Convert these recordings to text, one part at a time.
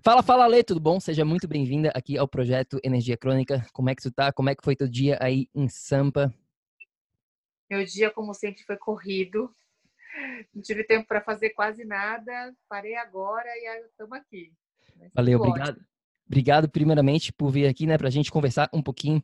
Fala, fala, Lê, tudo bom? Seja muito bem-vinda aqui ao projeto Energia Crônica. Como é que tu tá? Como é que foi teu dia aí em Sampa? Meu dia, como sempre, foi corrido. Não tive tempo para fazer quase nada. Parei agora e estamos aqui. Valeu, obrigado. Obrigado, primeiramente, por vir aqui, né, para a gente conversar um pouquinho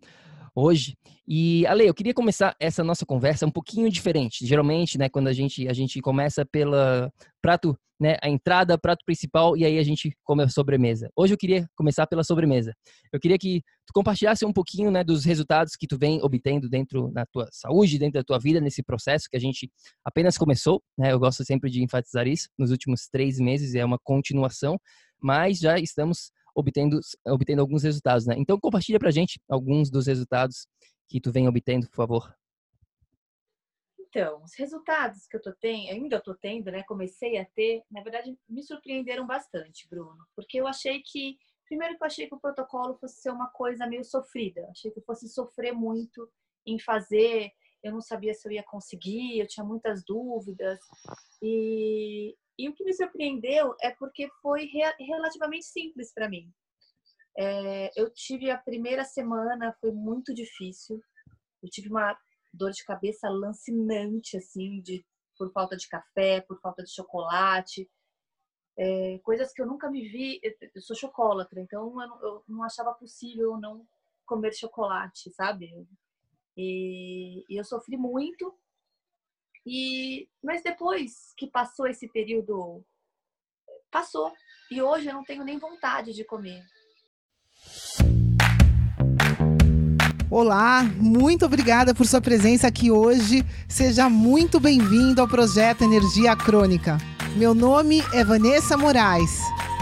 hoje. E, Ale, eu queria começar essa nossa conversa um pouquinho diferente. Geralmente, né, quando a gente, a gente começa pela prato, né, a entrada, prato principal, e aí a gente come a sobremesa. Hoje eu queria começar pela sobremesa. Eu queria que tu compartilhasse um pouquinho, né, dos resultados que tu vem obtendo dentro da tua saúde, dentro da tua vida, nesse processo que a gente apenas começou, né, eu gosto sempre de enfatizar isso, nos últimos três meses, é uma continuação, mas já estamos obtendo, obtendo alguns resultados, né? Então, compartilha pra gente alguns dos resultados que tu vem obtendo, por favor. Então, os resultados que eu tô tendo, ainda tô tendo, né? Comecei a ter, na verdade, me surpreenderam bastante, Bruno, porque eu achei que, primeiro que eu achei que o protocolo fosse ser uma coisa meio sofrida, achei que eu fosse sofrer muito em fazer, eu não sabia se eu ia conseguir, eu tinha muitas dúvidas e, e o que me surpreendeu é porque foi re relativamente simples para mim. É, eu tive a primeira semana, foi muito difícil. Eu tive uma dor de cabeça lancinante, assim, de, por falta de café, por falta de chocolate. É, coisas que eu nunca me vi. Eu sou chocolatra, então eu não, eu não achava possível não comer chocolate, sabe? E, e eu sofri muito e, mas depois que passou esse período, passou. E hoje eu não tenho nem vontade de comer. Olá, muito obrigada por sua presença aqui hoje. Seja muito bem-vindo ao projeto Energia Crônica. Meu nome é Vanessa Moraes.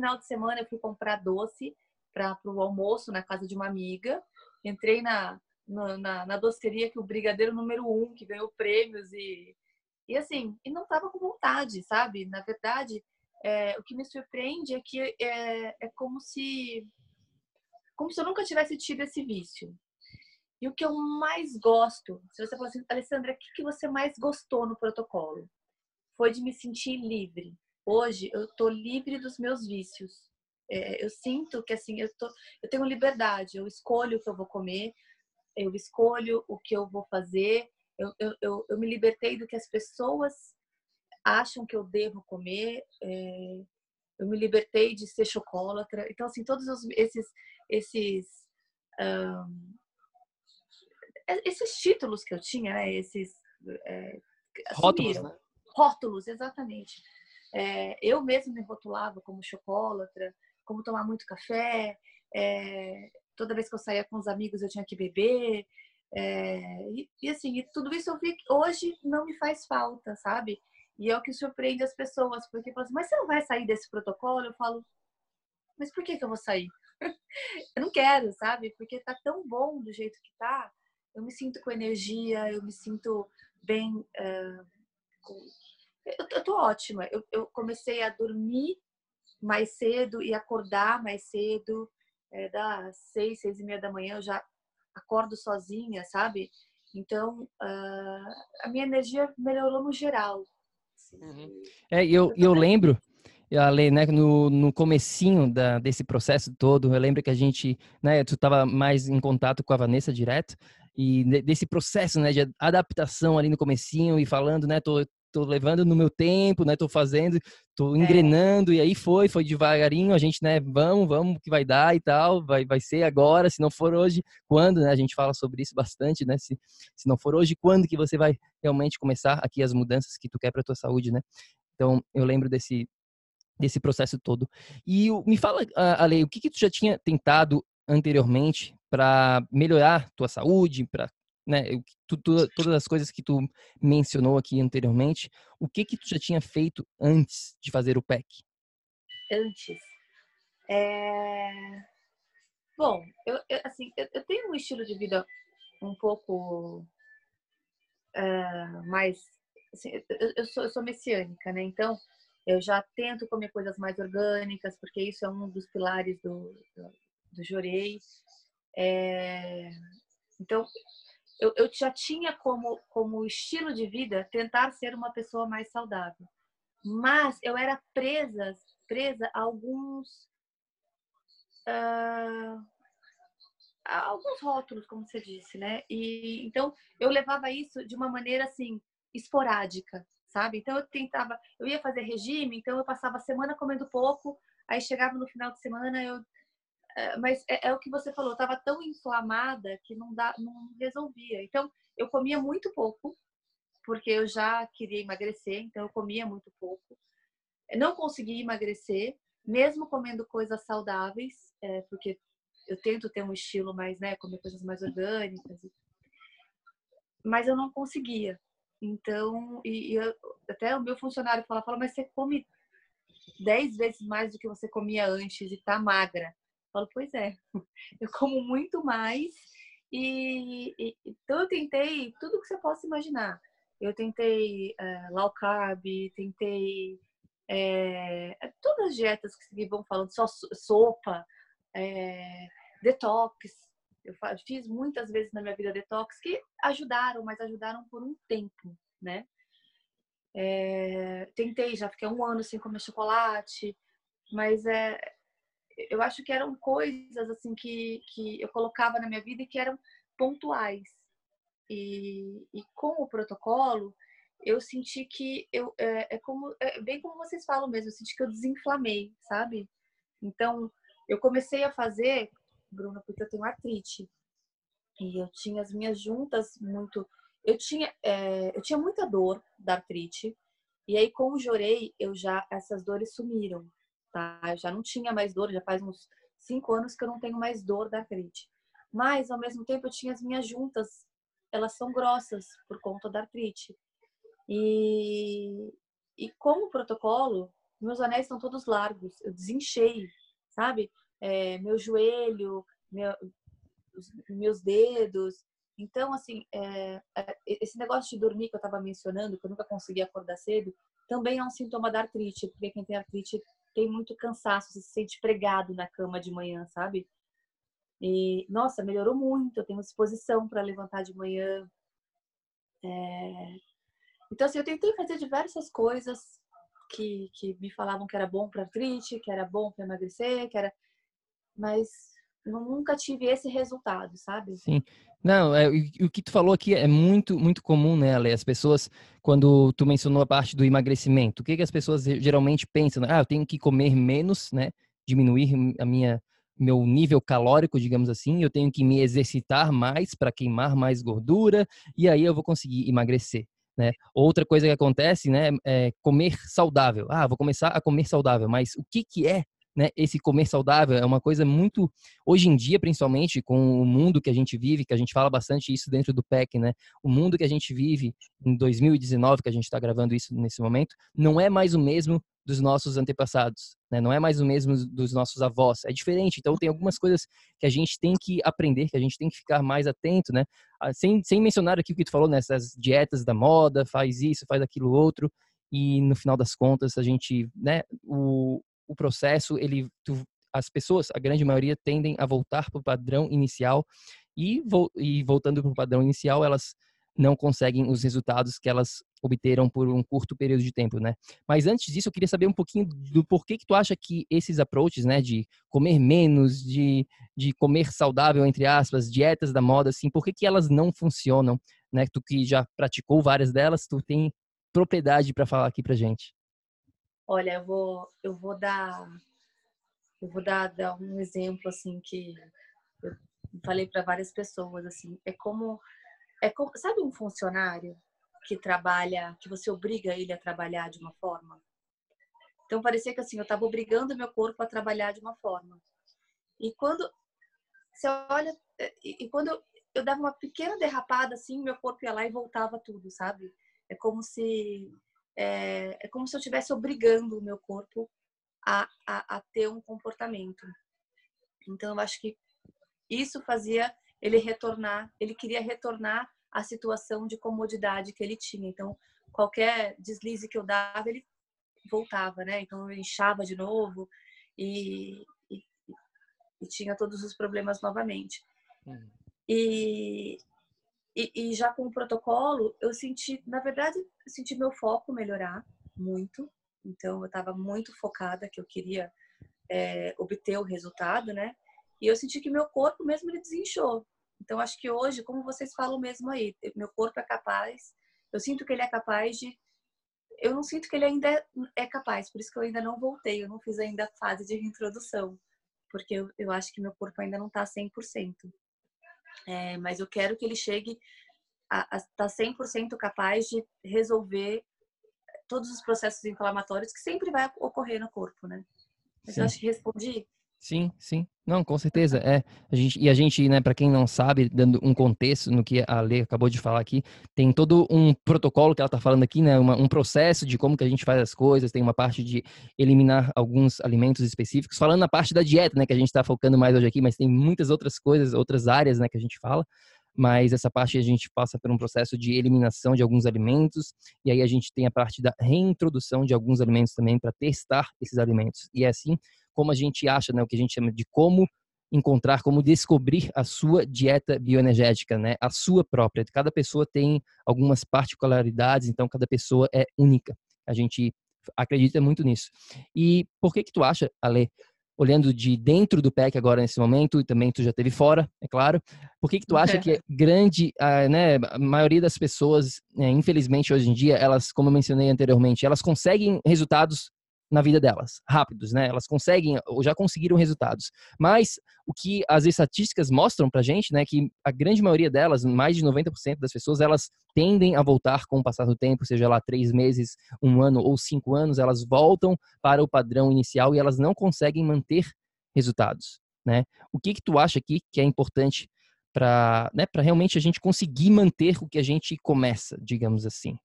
Final de semana eu fui comprar doce para o almoço na casa de uma amiga. Entrei na, na, na, na doceria que o brigadeiro número um, que ganhou prêmios e, e assim, e não estava com vontade, sabe? Na verdade, é, o que me surpreende é que é, é como se como se eu nunca tivesse tido esse vício. E o que eu mais gosto, se você falar assim, Alessandra, o que, que você mais gostou no protocolo? Foi de me sentir livre. Hoje eu tô livre dos meus vícios. É, eu sinto que assim, eu, tô, eu tenho liberdade, eu escolho o que eu vou comer, eu escolho o que eu vou fazer, eu, eu, eu, eu me libertei do que as pessoas acham que eu devo comer, é, eu me libertei de ser chocolatra. Então, assim, todos os, esses, esses um, esses títulos que eu tinha, né? Esses é, rótulos, né? rótulos, exatamente. É, eu mesma me rotulava como chocolatra, como tomar muito café. É, toda vez que eu saía com os amigos eu tinha que beber. É, e, e, assim, e tudo isso eu vi que hoje não me faz falta, sabe? E é o que surpreende as pessoas, porque falam assim, mas você não vai sair desse protocolo? Eu falo, mas por que, que eu vou sair? eu não quero, sabe? Porque tá tão bom do jeito que tá eu me sinto com energia, eu me sinto bem. Uh. Eu, eu tô ótima. Eu, eu, comecei a dormir mais cedo e acordar mais cedo. É, das seis, seis e meia da manhã eu já acordo sozinha, sabe? Então, uh, a minha energia melhorou no geral. Uhum. É, eu, eu lembro Ale, né, no, no comecinho da, desse processo todo, eu lembro que a gente, né, tu estava mais em contato com a Vanessa direto, e desse processo, né, de adaptação ali no comecinho e falando, né, tô, tô levando no meu tempo, né, tô fazendo, tô é. engrenando, é. e aí foi, foi devagarinho, a gente, né, vamos, vamos, que vai dar e tal, vai, vai ser agora, se não for hoje, quando, né, a gente fala sobre isso bastante, né, se, se não for hoje, quando que você vai realmente começar aqui as mudanças que tu quer para tua saúde, né? Então, eu lembro desse, desse processo todo. E me fala, Ale, o que que tu já tinha tentado anteriormente para melhorar tua saúde, para né, tu, tu, todas as coisas que tu mencionou aqui anteriormente, o que que tu já tinha feito antes de fazer o PEC? Antes, é... bom, eu, eu assim, eu, eu, tenho um estilo de vida um pouco uh, mais, assim, eu, eu, sou, eu sou messiânica, né? Então eu já tento comer coisas mais orgânicas, porque isso é um dos pilares do, do, do Jorei. É... Então, eu, eu já tinha como, como estilo de vida tentar ser uma pessoa mais saudável. Mas eu era presa, presa a alguns. Uh, a alguns rótulos, como você disse, né? E então eu levava isso de uma maneira assim esporádica, sabe? Então eu tentava, eu ia fazer regime, então eu passava a semana comendo pouco, aí chegava no final de semana eu mas é, é, o que você falou, estava tão inflamada que não, dá, não resolvia. Então, eu comia muito pouco, porque eu já queria emagrecer, então eu comia muito pouco. Não consegui emagrecer, mesmo comendo coisas saudáveis, é, porque eu tento ter um estilo mais, né, comer coisas mais orgânicas. Mas eu não conseguia. Então, e, e eu, até o meu funcionário fala, fala, mas você come dez vezes mais do que você comia antes e tá magra. Falo, pois é, eu como muito mais e, e, então eu tentei tudo que você possa imaginar. Eu tentei é, low carb, tentei é, todas as dietas que vão falando, só sopa, é, detox. Eu fiz muitas vezes na minha vida detox que ajudaram, mas ajudaram por um tempo, né? É, tentei, já fiquei um ano sem comer chocolate, mas é, eu acho que eram coisas assim que, que eu colocava na minha vida e que eram pontuais. E, e com o protocolo, eu senti que eu é, é como é bem como vocês falam mesmo, eu senti que eu desinflamei, sabe? Então, eu comecei a fazer, Bruna, porque eu tenho artrite. E eu tinha as minhas juntas muito eu tinha é, eu tinha muita dor da artrite. E aí com o jorei, eu já essas dores sumiram tá? Eu já não tinha mais dor, já faz uns cinco anos que eu não tenho mais dor da artrite. Mas, ao mesmo tempo, eu tinha as minhas juntas, elas são grossas por conta da artrite. E, e com o protocolo, meus anéis estão todos largos, eu desinchei, sabe? É, meu joelho, meu, os, meus dedos. Então, assim, é, é, esse negócio de dormir que eu estava mencionando, que eu nunca consegui acordar cedo, também é um sintoma da artrite, porque quem tem artrite tem muito cansaço, se sente pregado na cama de manhã, sabe? E, nossa, melhorou muito, eu tenho disposição para levantar de manhã. É... Então, assim, eu tentei fazer diversas coisas que, que me falavam que era bom para artrite, que era bom para emagrecer, que era... Mas nunca tive esse resultado, sabe? Sim. Não, é, o que tu falou aqui é muito, muito comum, né, Ale? As pessoas, quando tu mencionou a parte do emagrecimento, o que, que as pessoas geralmente pensam? Ah, eu tenho que comer menos, né? Diminuir a minha meu nível calórico, digamos assim, eu tenho que me exercitar mais para queimar mais gordura e aí eu vou conseguir emagrecer. Né? Outra coisa que acontece, né, é comer saudável. Ah, vou começar a comer saudável, mas o que que é né, esse comer saudável é uma coisa muito, hoje em dia, principalmente com o mundo que a gente vive, que a gente fala bastante isso dentro do PEC, né? O mundo que a gente vive em 2019, que a gente está gravando isso nesse momento, não é mais o mesmo dos nossos antepassados, né? Não é mais o mesmo dos nossos avós, é diferente. Então tem algumas coisas que a gente tem que aprender, que a gente tem que ficar mais atento, né? Sem, sem mencionar aqui o que tu falou nessas dietas da moda, faz isso, faz aquilo outro, e no final das contas a gente, né? O, o processo, ele, tu, as pessoas, a grande maioria, tendem a voltar para o padrão inicial e, vo, e voltando para o padrão inicial, elas não conseguem os resultados que elas obteram por um curto período de tempo, né? Mas antes disso, eu queria saber um pouquinho do porquê que tu acha que esses approaches, né, de comer menos, de, de comer saudável, entre aspas, dietas da moda, assim, por que que elas não funcionam, né? Tu que já praticou várias delas, tu tem propriedade para falar aqui pra gente. Olha, eu vou, eu vou dar, eu vou dar, dar um exemplo assim que eu falei para várias pessoas assim. É como, é como, sabe um funcionário que trabalha, que você obriga ele a trabalhar de uma forma? Então parecia que assim eu estava obrigando meu corpo a trabalhar de uma forma. E quando você olha, e, e quando eu, eu dava uma pequena derrapada assim, meu corpo ia lá e voltava tudo, sabe? É como se é, é como se eu estivesse obrigando o meu corpo a, a, a ter um comportamento. Então, eu acho que isso fazia ele retornar, ele queria retornar à situação de comodidade que ele tinha. Então, qualquer deslize que eu dava, ele voltava, né? Então, eu inchava de novo e, e, e tinha todos os problemas novamente. Uhum. E, e, e, já com o protocolo, eu senti, na verdade, senti meu foco melhorar muito. Então, eu estava muito focada que eu queria é, obter o resultado, né? E eu senti que meu corpo mesmo ele desinchou. Então, acho que hoje, como vocês falam mesmo aí, meu corpo é capaz, eu sinto que ele é capaz de. Eu não sinto que ele ainda é capaz, por isso que eu ainda não voltei, eu não fiz ainda a fase de reintrodução, porque eu, eu acho que meu corpo ainda não está 100%. É, mas eu quero que ele chegue a estar tá 100% capaz de resolver todos os processos inflamatórios que sempre vai ocorrer no corpo, né? Mas sim. eu acho que respondi. Sim, sim. Não, com certeza. É, a gente, e a gente, né, para quem não sabe, dando um contexto no que a Lê acabou de falar aqui, tem todo um protocolo que ela está falando aqui, né, uma, um processo de como que a gente faz as coisas, tem uma parte de eliminar alguns alimentos específicos, falando na parte da dieta, né, que a gente está focando mais hoje aqui, mas tem muitas outras coisas, outras áreas, né, que a gente fala mas essa parte a gente passa por um processo de eliminação de alguns alimentos e aí a gente tem a parte da reintrodução de alguns alimentos também para testar esses alimentos. E é assim como a gente acha, né, o que a gente chama de como encontrar, como descobrir a sua dieta bioenergética, né? A sua própria. Cada pessoa tem algumas particularidades, então cada pessoa é única. A gente acredita muito nisso. E por que que tu acha, Ale, olhando de dentro do PEC agora nesse momento, e também tu já teve fora, é claro, por que que tu acha que é grande, a, né, a maioria das pessoas, né, infelizmente hoje em dia, elas, como eu mencionei anteriormente, elas conseguem resultados na vida delas, rápidos, né? Elas conseguem ou já conseguiram resultados. Mas o que as estatísticas mostram pra gente, né, que a grande maioria delas, mais de 90% das pessoas, elas tendem a voltar com o passar do tempo, seja lá três meses, um ano ou cinco anos, elas voltam para o padrão inicial e elas não conseguem manter resultados, né? O que que tu acha aqui que é importante para, né, para realmente a gente conseguir manter o que a gente começa, digamos assim?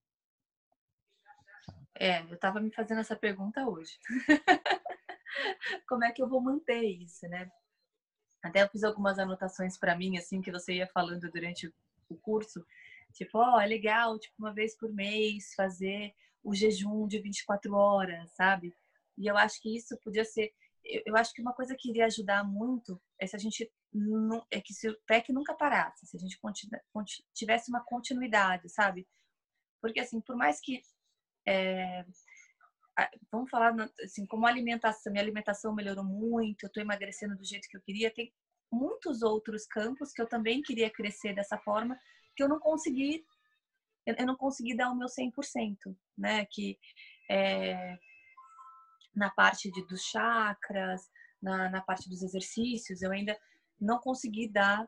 É, eu estava me fazendo essa pergunta hoje. Como é que eu vou manter isso, né? Até eu fiz algumas anotações para mim, assim, que você ia falando durante o curso. Tipo, ó, oh, é legal, tipo, uma vez por mês fazer o jejum de 24 horas, sabe? E eu acho que isso podia ser. Eu acho que uma coisa que iria ajudar muito é se a gente. Não, é que se o PEC nunca parasse, se a gente tivesse uma continuidade, sabe? Porque, assim, por mais que é, vamos falar assim, como alimentação, minha alimentação melhorou muito, eu estou emagrecendo do jeito que eu queria, tem muitos outros campos que eu também queria crescer dessa forma, que eu não consegui, eu não consegui dar o meu 100%, né? Que é, na parte de, dos chakras, na, na parte dos exercícios, eu ainda não consegui dar,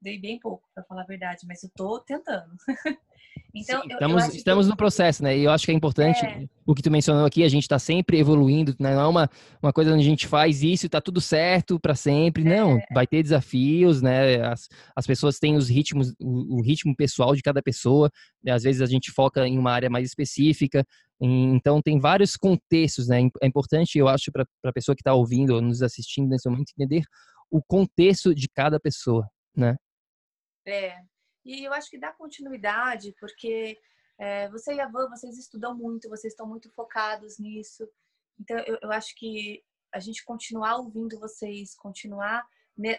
dei bem pouco, para falar a verdade, mas eu estou tentando. Então, Sim, eu, estamos, eu estamos que... no processo, né? E eu acho que é importante é. o que tu mencionou aqui, a gente está sempre evoluindo, né? Não é uma, uma coisa onde a gente faz isso e tá tudo certo para sempre. É. Não, vai ter desafios, né? As, as pessoas têm os ritmos, o, o ritmo pessoal de cada pessoa. Né? Às vezes a gente foca em uma área mais específica. Então, tem vários contextos, né? É importante, eu acho, para a pessoa que está ouvindo ou nos assistindo nesse momento, entender o contexto de cada pessoa, né? É, e eu acho que dá continuidade, porque é, você e a Van, vocês estudam muito, vocês estão muito focados nisso. Então, eu, eu acho que a gente continuar ouvindo vocês, continuar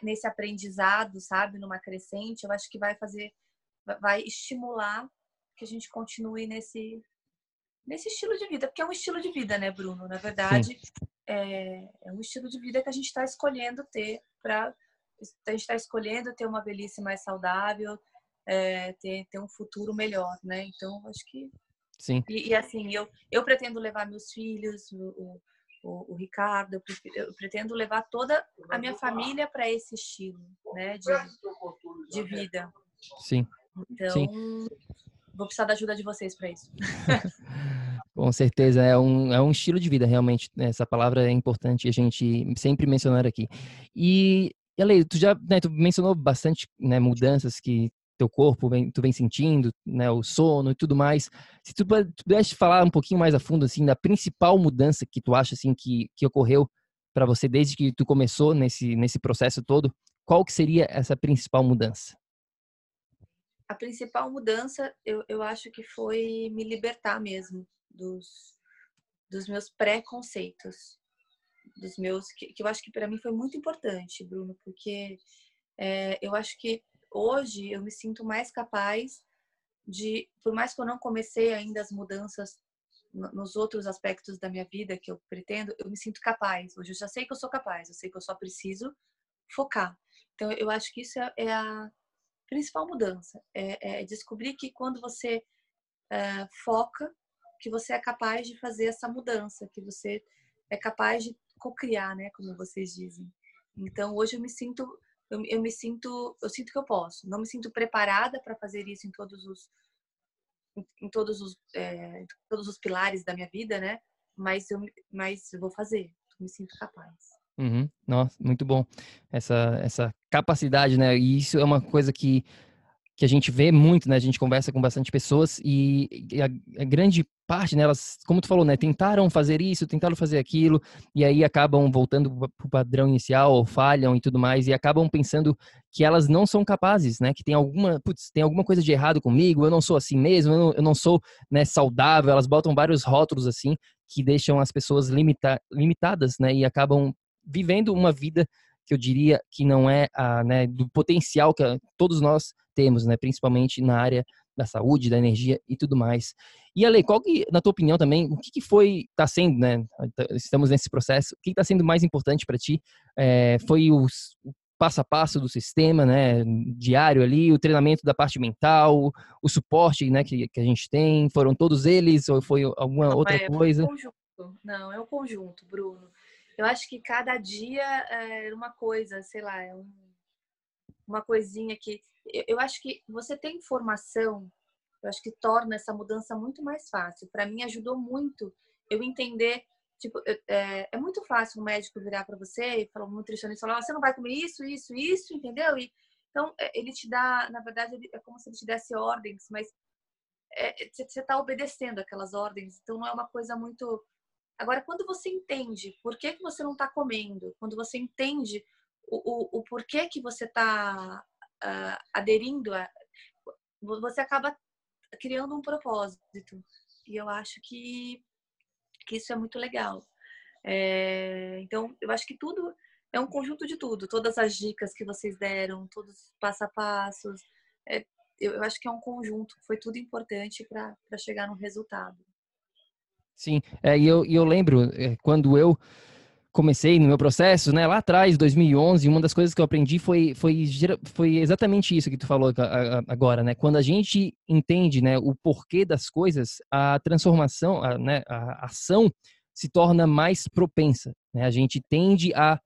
nesse aprendizado, sabe, numa crescente, eu acho que vai fazer vai estimular que a gente continue nesse nesse estilo de vida, porque é um estilo de vida, né, Bruno? Na verdade, é, é, um estilo de vida que a gente está escolhendo ter para a gente está escolhendo ter uma velhice mais saudável, é, ter, ter um futuro melhor, né? Então, acho que sim. E, e, assim, eu eu pretendo levar meus filhos, o, o, o Ricardo, eu, eu, pretendo levar toda a minha família para esse estilo, né, de, de vida. Sim. Então, Sim. vou precisar da ajuda de vocês para isso. Com certeza, é um, é um estilo de vida, realmente. Né, essa palavra é importante a gente sempre mencionar aqui. E, Ale, tu já né, tu mencionou bastante né, mudanças que teu corpo vem, tu vem sentindo, né, o sono e tudo mais. Se tu, pudesse falar um pouquinho mais a fundo, assim, da principal mudança que tu acha, assim, que, que ocorreu para você desde que tu começou nesse, nesse processo todo, qual que seria essa principal mudança? A principal mudança, eu, eu acho que foi me libertar mesmo dos, dos meus preconceitos, dos meus, que, que eu acho que para mim foi muito importante, Bruno, porque é, eu acho que hoje eu me sinto mais capaz de, por mais que eu não comecei ainda as mudanças nos outros aspectos da minha vida que eu pretendo, eu me sinto capaz. Hoje eu já sei que eu sou capaz, eu sei que eu só preciso focar. Então eu acho que isso é, é a principal mudança, é, é, descobrir que quando você é, foca, que você é capaz de fazer essa mudança, que você é capaz de co-criar, né, como vocês dizem. Então hoje eu me sinto eu, eu me sinto, eu sinto que eu posso. Não me sinto preparada para fazer isso em todos os em, todos os é, todos os pilares da minha vida, né? Mas eu mas eu vou fazer. Me sinto capaz. Uhum. Nossa, muito bom essa essa capacidade, né? E isso é uma coisa que que a gente vê muito, né? A gente conversa com bastante pessoas e a, grande parte, né? Elas, como tu falou, né? Tentaram fazer isso, tentaram fazer aquilo e aí acabam voltando para o padrão inicial ou falham e tudo mais e acabam pensando que elas não são capazes, né? Que tem alguma, putz, tem alguma coisa de errado comigo, eu não sou assim mesmo, eu não, eu não sou né, saudável. Elas botam vários rótulos assim que deixam as pessoas limita, limitadas, né? E acabam vivendo uma vida que eu diria que não é a, né, do potencial que todos nós temos, né, principalmente na área da saúde, da energia e tudo mais. E Ale, qual que, na tua opinião também, o que, que foi, está sendo, né, estamos nesse processo, o que está sendo mais importante para ti? É, foi o, o passo a passo do sistema, né, diário ali, o treinamento da parte mental, o suporte, né, que, que a gente tem, foram todos eles ou foi alguma Não, outra é, coisa? É um conjunto. Não, é um conjunto, Bruno. Eu acho que cada dia é uma coisa, sei lá, é um, uma coisinha que eu acho que você ter informação, eu acho que torna essa mudança muito mais fácil. Para mim ajudou muito eu entender, tipo, é, é muito fácil um médico virar para você e falar um nutricionista falar, você não vai comer isso, isso, isso, entendeu? E então é, ele te dá, na verdade, é como se ele te desse ordens, mas é, você está obedecendo aquelas ordens, então não é uma coisa muito. Agora, quando você entende por que, que você não está comendo, quando você entende o, o, o porquê que você está uh, aderindo a, você acaba criando um propósito. E eu acho que, que isso é muito legal. É, então, eu acho que tudo é um conjunto de tudo. Todas as dicas que vocês deram, todos os passo a passos. É, eu, eu, acho que é um conjunto. Foi tudo importante para chegar no resultado. Sim, é, e eu, eu lembro é, quando eu comecei no meu processo, né, lá atrás, 2011, uma das coisas que eu aprendi foi, foi, foi exatamente isso que tu falou agora, né? Quando a gente entende, né, o porquê das coisas, a transformação, a, né, a ação se torna mais propensa, né? A gente tende a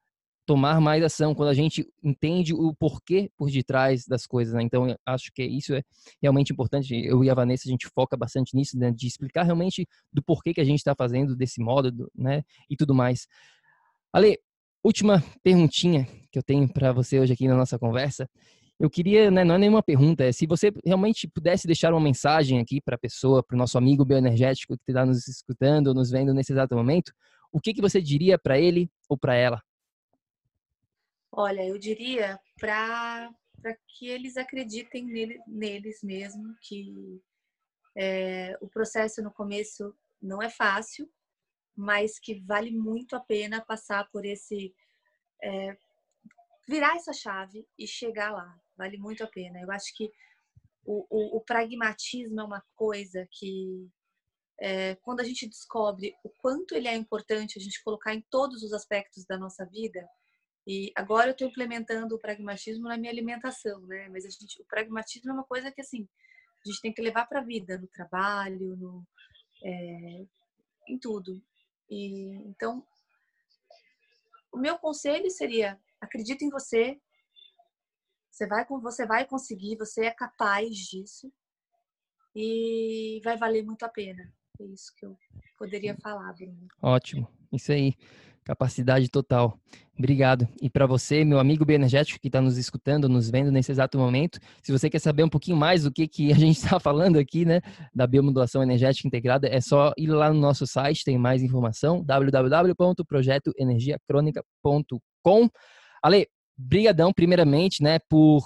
tomar mais ação quando a gente entende o porquê por detrás das coisas, né? Então, acho que isso é realmente importante. Eu e a Vanessa, a gente foca bastante nisso, né? de explicar realmente do porquê que a gente está fazendo desse modo, né? E tudo mais. Ale, última perguntinha que eu tenho para você hoje aqui na nossa conversa. Eu queria, né, não é nenhuma pergunta, é se você realmente pudesse deixar uma mensagem aqui para a pessoa, para o nosso amigo bioenergético que está nos escutando nos vendo nesse exato momento, o que, que você diria para ele ou para ela? Olha, eu diria para que eles acreditem nele, neles mesmo, que é, o processo no começo não é fácil, mas que vale muito a pena passar por esse. É, virar essa chave e chegar lá. Vale muito a pena. Eu acho que o, o, o pragmatismo é uma coisa que é, quando a gente descobre o quanto ele é importante a gente colocar em todos os aspectos da nossa vida, e agora eu estou implementando o pragmatismo na minha alimentação, né? Mas a gente, o pragmatismo é uma coisa que assim a gente tem que levar para a vida, no trabalho, no, é, em tudo. E então, o meu conselho seria: acredita em você. Você vai, você vai conseguir, você é capaz disso e vai valer muito a pena. É isso que eu poderia falar, Bruno. Ótimo, isso aí. Capacidade total. Obrigado. E para você, meu amigo bioenergético que está nos escutando, nos vendo nesse exato momento, se você quer saber um pouquinho mais do que, que a gente está falando aqui, né, da biomodulação energética integrada, é só ir lá no nosso site, tem mais informação, www.projetoenergiacronica.com. Ale, brigadão primeiramente, né, por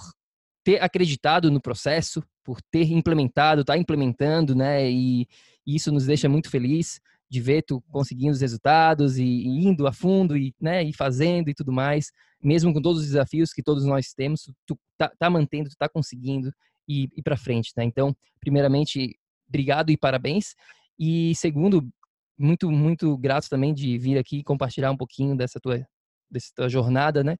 ter acreditado no processo, por ter implementado, tá implementando, né, e isso nos deixa muito feliz de ver tu conseguindo os resultados e, e, indo a fundo e, né, e fazendo e tudo mais, mesmo com todos os desafios que todos nós temos, tu tá, tá mantendo, tu tá conseguindo ir, ir para frente, tá? Então, primeiramente, obrigado e parabéns. E segundo, muito, muito grato também de vir aqui compartilhar um pouquinho dessa tua, dessa tua jornada, né,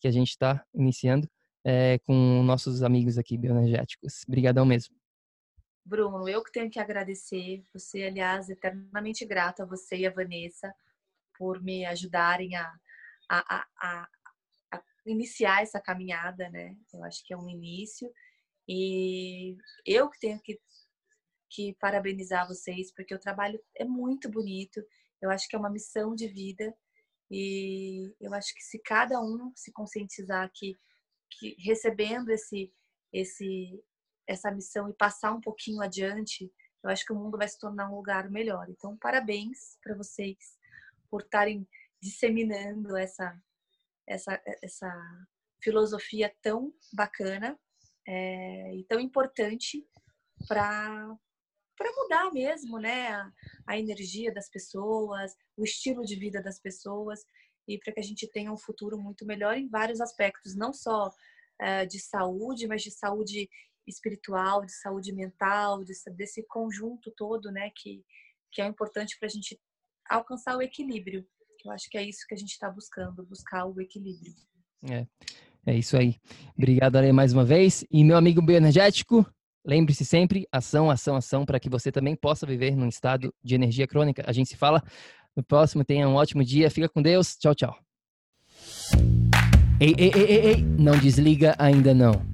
que a gente está iniciando é, com nossos amigos aqui bioenergéticos. Obrigadão mesmo. Bruno, eu que tenho que agradecer. Você, aliás, eternamente grata a você e a Vanessa por me ajudarem a, a, a, a, a iniciar essa caminhada, né? Eu acho que é um início. E eu que tenho que, que parabenizar vocês, porque o trabalho é muito bonito. Eu acho que é uma missão de vida. E eu acho que se cada um se conscientizar que, que recebendo esse, esse, essa missão e passar um pouquinho adiante, eu acho que o mundo vai se tornar um lugar melhor. Então, parabéns para vocês por estarem disseminando essa, essa, essa filosofia tão bacana é, e tão importante para para mudar mesmo, né, a, a, energia das pessoas, o estilo de vida das pessoas e para que a gente tenha um futuro muito melhor em vários aspectos, não só é, de saúde, mas de saúde espiritual, de saúde mental, desse, desse conjunto todo, né, que, que é importante para a gente alcançar o equilíbrio. Eu acho que é isso que a gente está buscando, buscar o equilíbrio. É, é isso aí. Obrigado, Ale, mais uma vez. E meu amigo bioenergético, lembre-se sempre, ação, ação, ação, para que você também possa viver num estado de energia crônica. A gente se fala no próximo. Tenha um ótimo dia. Fica com Deus. Tchau, tchau. Ei, ei, ei, ei, ei. não desliga ainda não